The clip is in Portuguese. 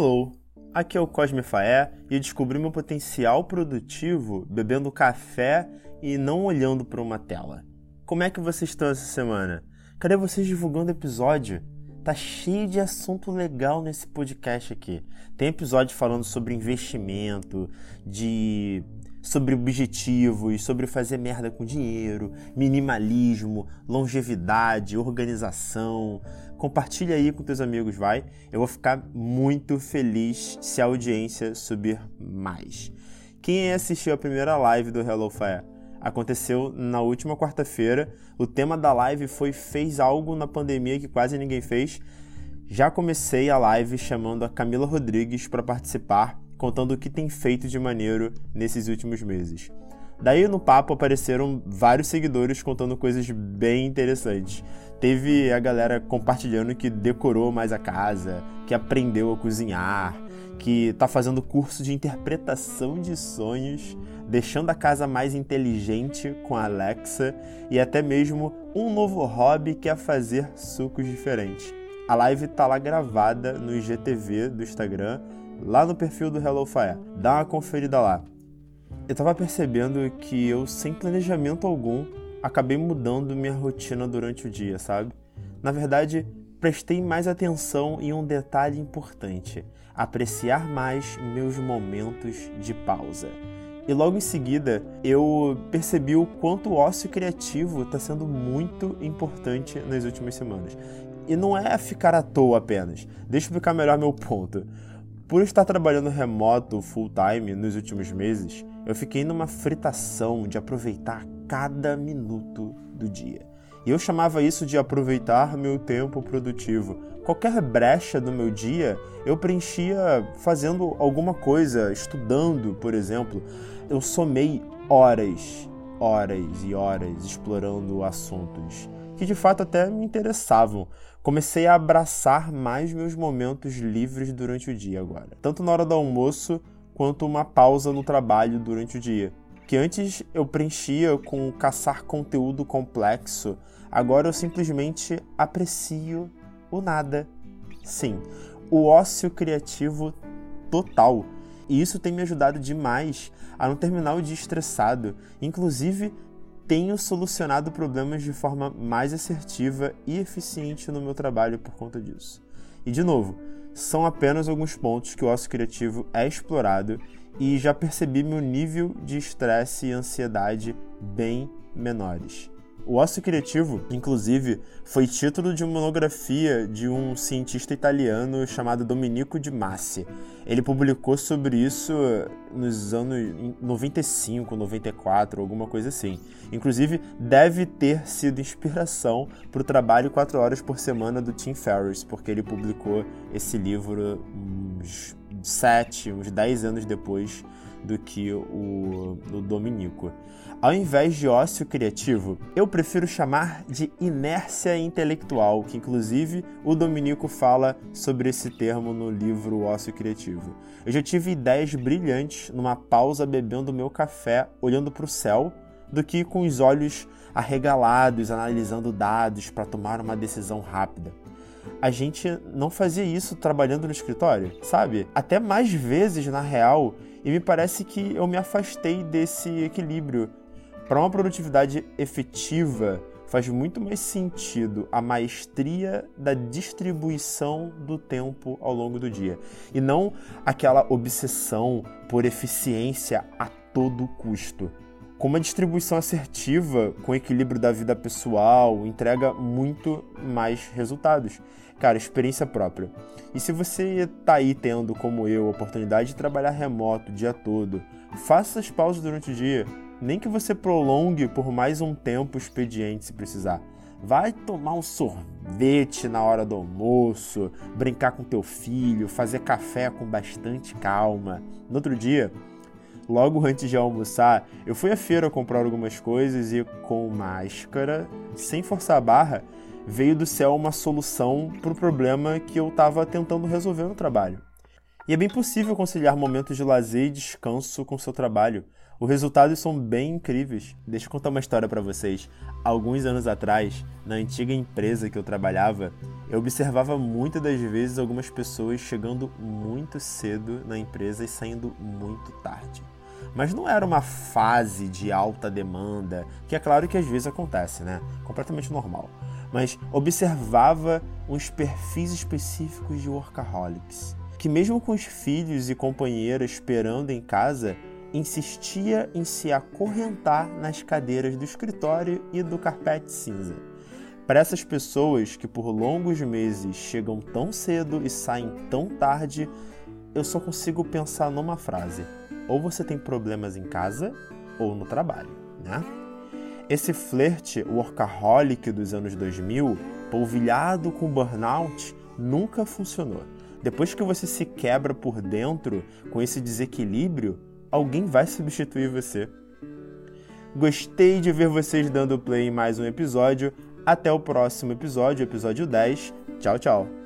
Hello, aqui é o Cosme Faé e eu descobri meu potencial produtivo bebendo café e não olhando para uma tela. Como é que vocês estão essa semana? Cadê vocês divulgando episódio? Tá cheio de assunto legal nesse podcast aqui. Tem episódio falando sobre investimento, de sobre objetivos, sobre fazer merda com dinheiro, minimalismo, longevidade, organização. Compartilha aí com teus amigos, vai. Eu vou ficar muito feliz se a audiência subir mais. Quem assistiu a primeira live do Hello Fire? Aconteceu na última quarta-feira. O tema da live foi fez algo na pandemia que quase ninguém fez. Já comecei a live chamando a Camila Rodrigues para participar contando o que tem feito de maneiro nesses últimos meses. Daí no papo apareceram vários seguidores contando coisas bem interessantes. Teve a galera compartilhando que decorou mais a casa, que aprendeu a cozinhar, que está fazendo curso de interpretação de sonhos, deixando a casa mais inteligente com a Alexa e até mesmo um novo hobby que é fazer sucos diferentes. A live está lá gravada no IGTV do Instagram lá no perfil do Hello Fire. Dá uma conferida lá. Eu tava percebendo que eu, sem planejamento algum, acabei mudando minha rotina durante o dia, sabe? Na verdade, prestei mais atenção em um detalhe importante: apreciar mais meus momentos de pausa. E logo em seguida, eu percebi o quanto o ócio criativo está sendo muito importante nas últimas semanas. E não é ficar à toa apenas. Deixa eu explicar melhor meu ponto. Por estar trabalhando remoto full time nos últimos meses, eu fiquei numa fritação de aproveitar cada minuto do dia. E eu chamava isso de aproveitar meu tempo produtivo. Qualquer brecha do meu dia eu preenchia fazendo alguma coisa, estudando, por exemplo. Eu somei horas, horas e horas explorando assuntos que de fato até me interessavam. Comecei a abraçar mais meus momentos livres durante o dia agora, tanto na hora do almoço quanto uma pausa no trabalho durante o dia. Que antes eu preenchia com caçar conteúdo complexo, agora eu simplesmente aprecio o nada. Sim, o ócio criativo total. E isso tem me ajudado demais a não terminar o dia estressado, inclusive tenho solucionado problemas de forma mais assertiva e eficiente no meu trabalho por conta disso. E de novo, são apenas alguns pontos que o ócio criativo é explorado e já percebi meu nível de estresse e ansiedade bem menores. O ócio criativo, inclusive, foi título de uma monografia de um cientista italiano chamado Domenico de Massi. Ele publicou sobre isso nos anos 95, 94, alguma coisa assim. Inclusive, deve ter sido inspiração para o trabalho 4 horas por semana do Tim Ferriss, porque ele publicou esse livro uns 7, uns 10 anos depois do que o, o Dominico. Ao invés de ócio criativo, eu prefiro chamar de inércia intelectual, que inclusive o Dominico fala sobre esse termo no livro Ócio Criativo. Eu já tive ideias brilhantes numa pausa bebendo meu café, olhando para o céu, do que com os olhos arregalados, analisando dados para tomar uma decisão rápida a gente não fazia isso trabalhando no escritório, sabe? Até mais vezes na real, e me parece que eu me afastei desse equilíbrio. Para uma produtividade efetiva, faz muito mais sentido a maestria da distribuição do tempo ao longo do dia e não aquela obsessão por eficiência a todo custo. Com uma distribuição assertiva, com equilíbrio da vida pessoal, entrega muito mais resultados. Cara, experiência própria. E se você tá aí tendo, como eu, a oportunidade de trabalhar remoto o dia todo, faça as pausas durante o dia. Nem que você prolongue por mais um tempo o expediente se precisar. Vai tomar um sorvete na hora do almoço, brincar com teu filho, fazer café com bastante calma. No outro dia, logo antes de almoçar, eu fui à feira comprar algumas coisas e com máscara, sem forçar a barra, veio do céu uma solução para o problema que eu estava tentando resolver no trabalho. E é bem possível conciliar momentos de lazer e descanso com seu trabalho. Os resultados são bem incríveis. Deixa eu contar uma história para vocês. Alguns anos atrás, na antiga empresa que eu trabalhava, eu observava muitas das vezes algumas pessoas chegando muito cedo na empresa e saindo muito tarde. Mas não era uma fase de alta demanda, que é claro que às vezes acontece, né? Completamente normal. Mas observava uns perfis específicos de workaholics, que mesmo com os filhos e companheira esperando em casa, insistia em se acorrentar nas cadeiras do escritório e do carpete cinza. Para essas pessoas que por longos meses chegam tão cedo e saem tão tarde, eu só consigo pensar numa frase: ou você tem problemas em casa ou no trabalho, né? Esse flerte workaholic dos anos 2000, polvilhado com burnout, nunca funcionou. Depois que você se quebra por dentro com esse desequilíbrio, alguém vai substituir você. Gostei de ver vocês dando play em mais um episódio. Até o próximo episódio, episódio 10. Tchau, tchau.